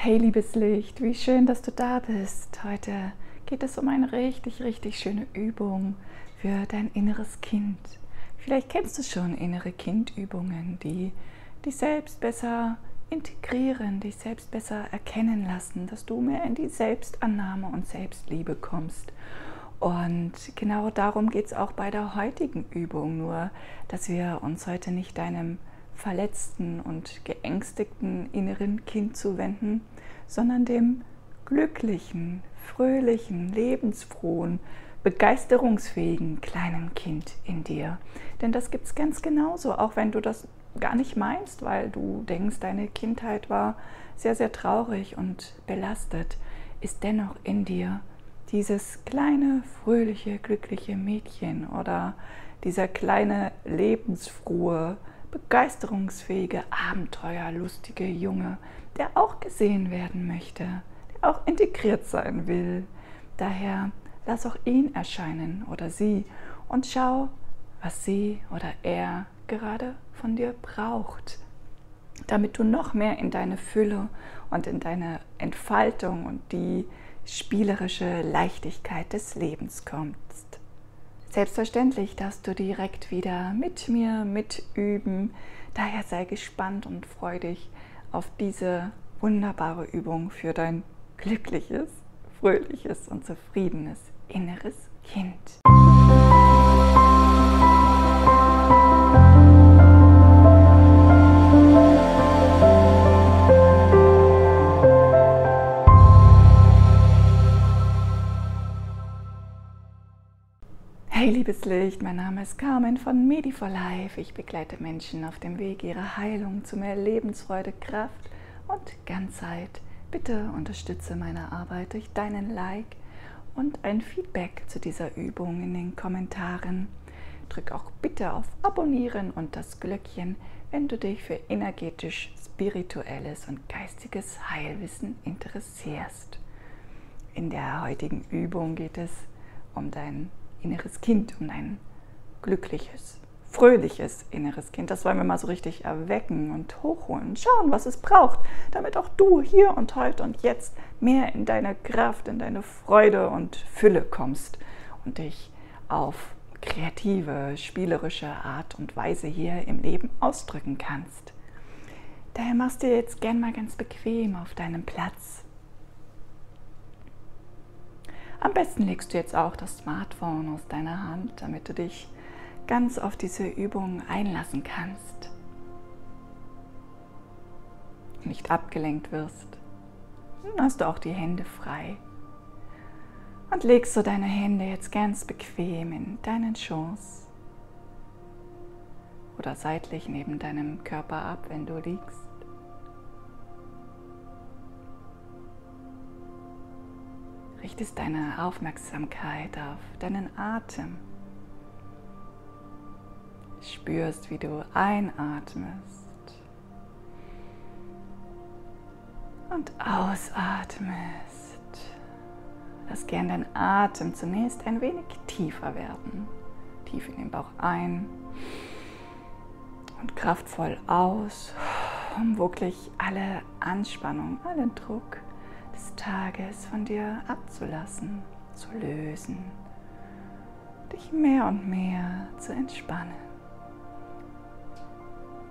Hey liebes Licht, wie schön, dass du da bist. Heute geht es um eine richtig, richtig schöne Übung für dein inneres Kind. Vielleicht kennst du schon innere Kindübungen, die dich selbst besser integrieren, dich selbst besser erkennen lassen, dass du mehr in die Selbstannahme und Selbstliebe kommst. Und genau darum geht es auch bei der heutigen Übung, nur dass wir uns heute nicht deinem verletzten und geängstigten inneren Kind zuwenden, sondern dem glücklichen, fröhlichen, lebensfrohen, begeisterungsfähigen kleinen Kind in dir. Denn das gibt es ganz genauso, auch wenn du das gar nicht meinst, weil du denkst, deine Kindheit war sehr, sehr traurig und belastet, ist dennoch in dir dieses kleine, fröhliche, glückliche Mädchen oder dieser kleine, lebensfrohe, begeisterungsfähige, abenteuerlustige Junge, der auch gesehen werden möchte, der auch integriert sein will. Daher lass auch ihn erscheinen oder sie und schau, was sie oder er gerade von dir braucht, damit du noch mehr in deine Fülle und in deine Entfaltung und die spielerische Leichtigkeit des Lebens kommst. Selbstverständlich darfst du direkt wieder mit mir mitüben. Daher sei gespannt und freu dich auf diese wunderbare Übung für dein glückliches, fröhliches und zufriedenes inneres Kind. Liebes Licht, mein Name ist Carmen von Medi for Life. Ich begleite Menschen auf dem Weg ihrer Heilung zu mehr Lebensfreude, Kraft und Ganzheit. Bitte unterstütze meine Arbeit durch deinen Like und ein Feedback zu dieser Übung in den Kommentaren. Drück auch bitte auf Abonnieren und das Glöckchen, wenn du dich für energetisch, spirituelles und geistiges Heilwissen interessierst. In der heutigen Übung geht es um dein inneres Kind, um ein glückliches, fröhliches inneres Kind. Das wollen wir mal so richtig erwecken und hochholen. Schauen, was es braucht, damit auch du hier und heute und jetzt mehr in deine Kraft, in deine Freude und Fülle kommst und dich auf kreative, spielerische Art und Weise hier im Leben ausdrücken kannst. Daher machst du jetzt gern mal ganz bequem auf deinem Platz am besten legst du jetzt auch das Smartphone aus deiner Hand, damit du dich ganz auf diese Übung einlassen kannst. Nicht abgelenkt wirst. Dann hast du auch die Hände frei. Und legst du deine Hände jetzt ganz bequem in deinen Schoß oder seitlich neben deinem Körper ab, wenn du liegst. Richtest deine Aufmerksamkeit auf deinen Atem. Spürst, wie du einatmest und ausatmest. Lass gern dein Atem zunächst ein wenig tiefer werden. Tief in den Bauch ein und kraftvoll aus, um wirklich alle Anspannung, allen Druck des Tages von dir abzulassen, zu lösen, dich mehr und mehr zu entspannen,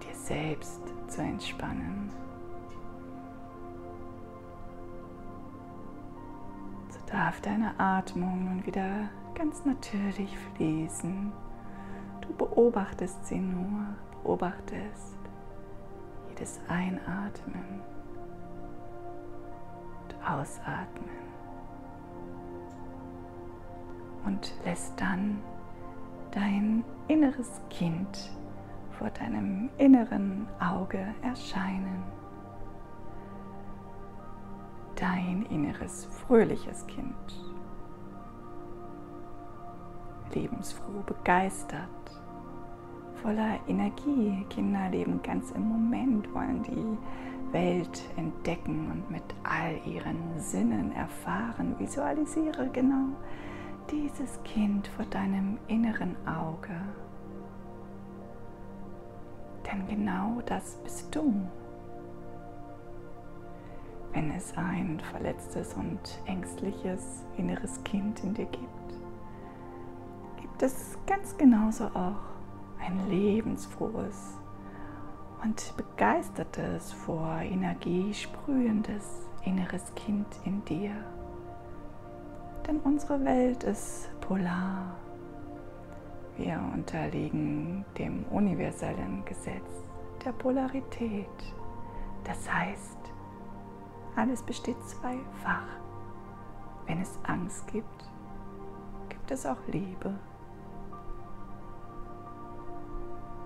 dir selbst zu entspannen. So darf deine Atmung nun wieder ganz natürlich fließen. Du beobachtest sie nur, beobachtest jedes Einatmen ausatmen. Und lässt dann dein inneres Kind vor deinem inneren Auge erscheinen. Dein inneres fröhliches Kind. Lebensfroh, begeistert, voller Energie. Kinder leben ganz im Moment, wollen die Welt entdecken und mit all ihren Sinnen erfahren. Visualisiere genau dieses Kind vor deinem inneren Auge. Denn genau das bist du. wenn es ein verletztes und ängstliches inneres Kind in dir gibt, gibt es ganz genauso auch ein lebensfrohes und begeistertes, vor Energie sprühendes inneres Kind in dir. Denn unsere Welt ist polar. Wir unterliegen dem universellen Gesetz der Polarität. Das heißt, alles besteht zweifach. Wenn es Angst gibt, gibt es auch Liebe.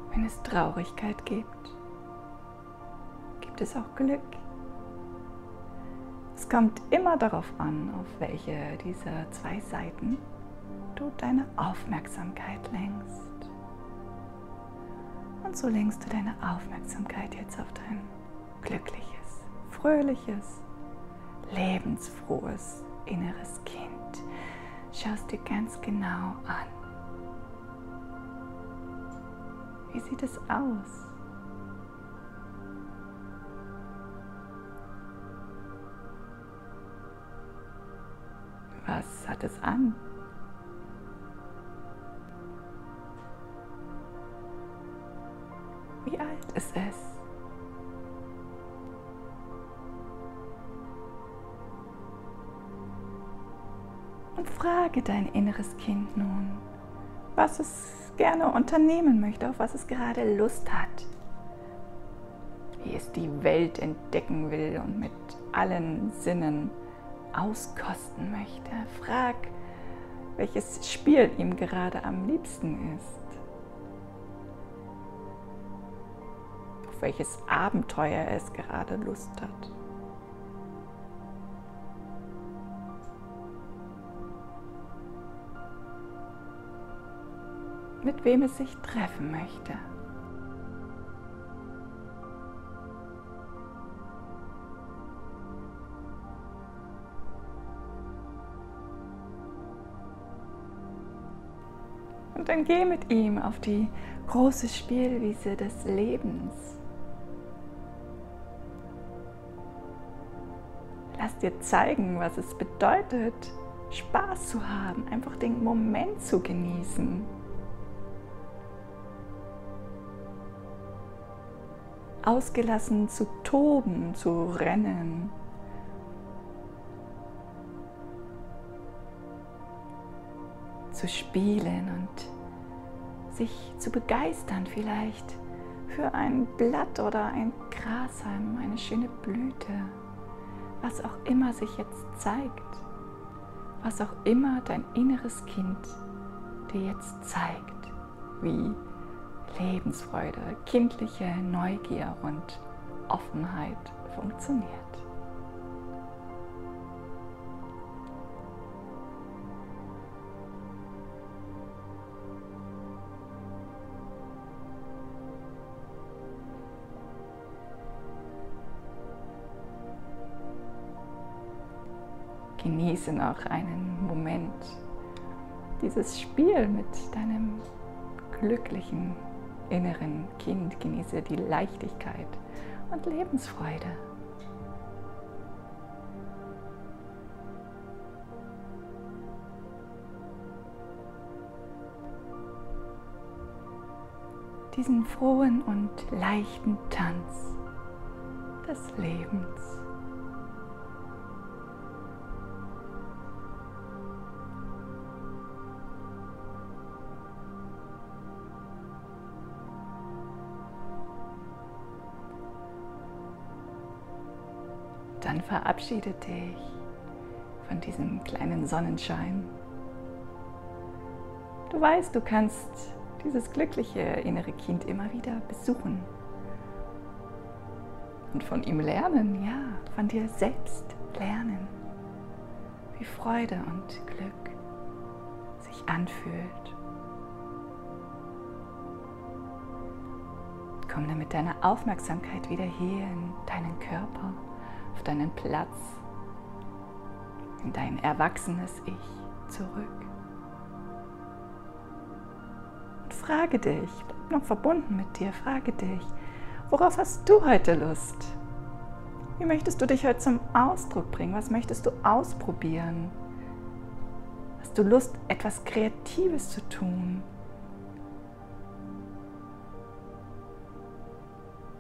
Wenn es Traurigkeit gibt, es auch Glück. Es kommt immer darauf an, auf welche dieser zwei Seiten du deine Aufmerksamkeit lenkst. Und so lenkst du deine Aufmerksamkeit jetzt auf dein glückliches fröhliches, lebensfrohes inneres Kind. Schaust dir ganz genau an. Wie sieht es aus? Was hat es an? Wie alt ist es? und frage dein inneres Kind nun, was es gerne unternehmen möchte, auf was es gerade Lust hat, wie es die Welt entdecken will und mit allen Sinnen auskosten möchte. Frag, welches Spiel ihm gerade am liebsten ist. Auf welches Abenteuer es gerade Lust hat. mit wem es sich treffen möchte. Und dann geh mit ihm auf die große Spielwiese des Lebens. Lass dir zeigen, was es bedeutet, Spaß zu haben, einfach den Moment zu genießen. ausgelassen zu toben, zu rennen. Zu spielen und sich zu begeistern vielleicht für ein Blatt oder ein Grashalm, eine schöne Blüte, was auch immer sich jetzt zeigt, was auch immer dein inneres Kind dir jetzt zeigt, wie Lebensfreude, kindliche Neugier und Offenheit funktioniert. Genieße noch einen Moment dieses Spiel mit deinem glücklichen inneren Kind genieße die Leichtigkeit und Lebensfreude. Diesen frohen und leichten Tanz des Lebens. Dann verabschiede dich von diesem kleinen Sonnenschein. Du weißt, du kannst dieses glückliche innere Kind immer wieder besuchen und von ihm lernen, ja, von dir selbst lernen, wie Freude und Glück sich anfühlt. Komm dann mit deiner Aufmerksamkeit wieder hier in deinen Körper auf deinen Platz, in dein erwachsenes Ich zurück. Und frage dich, bleib noch verbunden mit dir, frage dich, worauf hast du heute Lust? Wie möchtest du dich heute zum Ausdruck bringen? Was möchtest du ausprobieren? Hast du Lust, etwas Kreatives zu tun?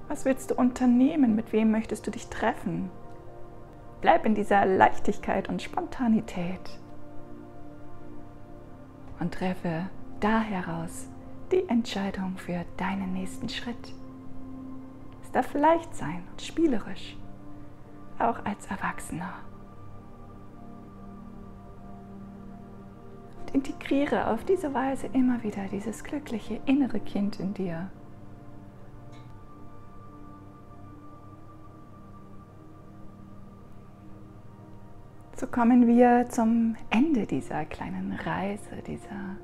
Was willst du unternehmen? Mit wem möchtest du dich treffen? Bleib in dieser Leichtigkeit und Spontanität und treffe da heraus die Entscheidung für deinen nächsten Schritt. Es darf leicht sein und spielerisch, auch als Erwachsener. Und integriere auf diese Weise immer wieder dieses glückliche innere Kind in dir. So kommen wir zum Ende dieser kleinen Reise, dieser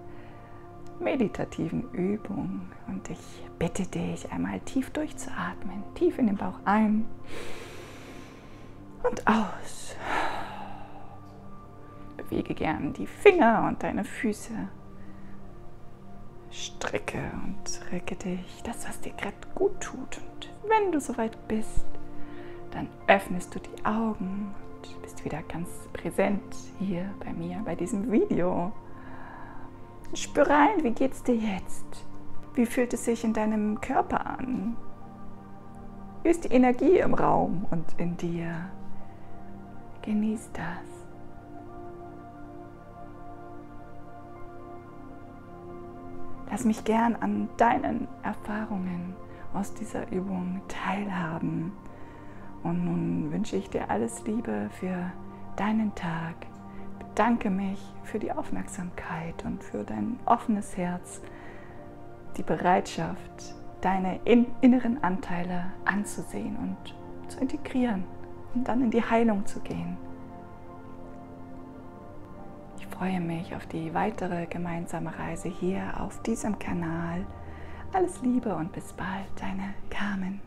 meditativen Übung. Und ich bitte dich, einmal tief durchzuatmen, tief in den Bauch ein und aus. Bewege gern die Finger und deine Füße. Strecke und recke dich, das, was dir gerade gut tut. Und wenn du soweit bist, dann öffnest du die Augen wieder ganz präsent hier bei mir, bei diesem Video. Spür rein, wie geht's dir jetzt? Wie fühlt es sich in deinem Körper an? Wie ist die Energie im Raum und in dir? Genieß das. Lass mich gern an deinen Erfahrungen aus dieser Übung teilhaben. Und nun wünsche ich dir alles Liebe für deinen Tag danke mich für die Aufmerksamkeit und für dein offenes Herz, die Bereitschaft, deine inneren Anteile anzusehen und zu integrieren und dann in die Heilung zu gehen. Ich freue mich auf die weitere gemeinsame Reise hier auf diesem Kanal. Alles Liebe und bis bald, deine Carmen.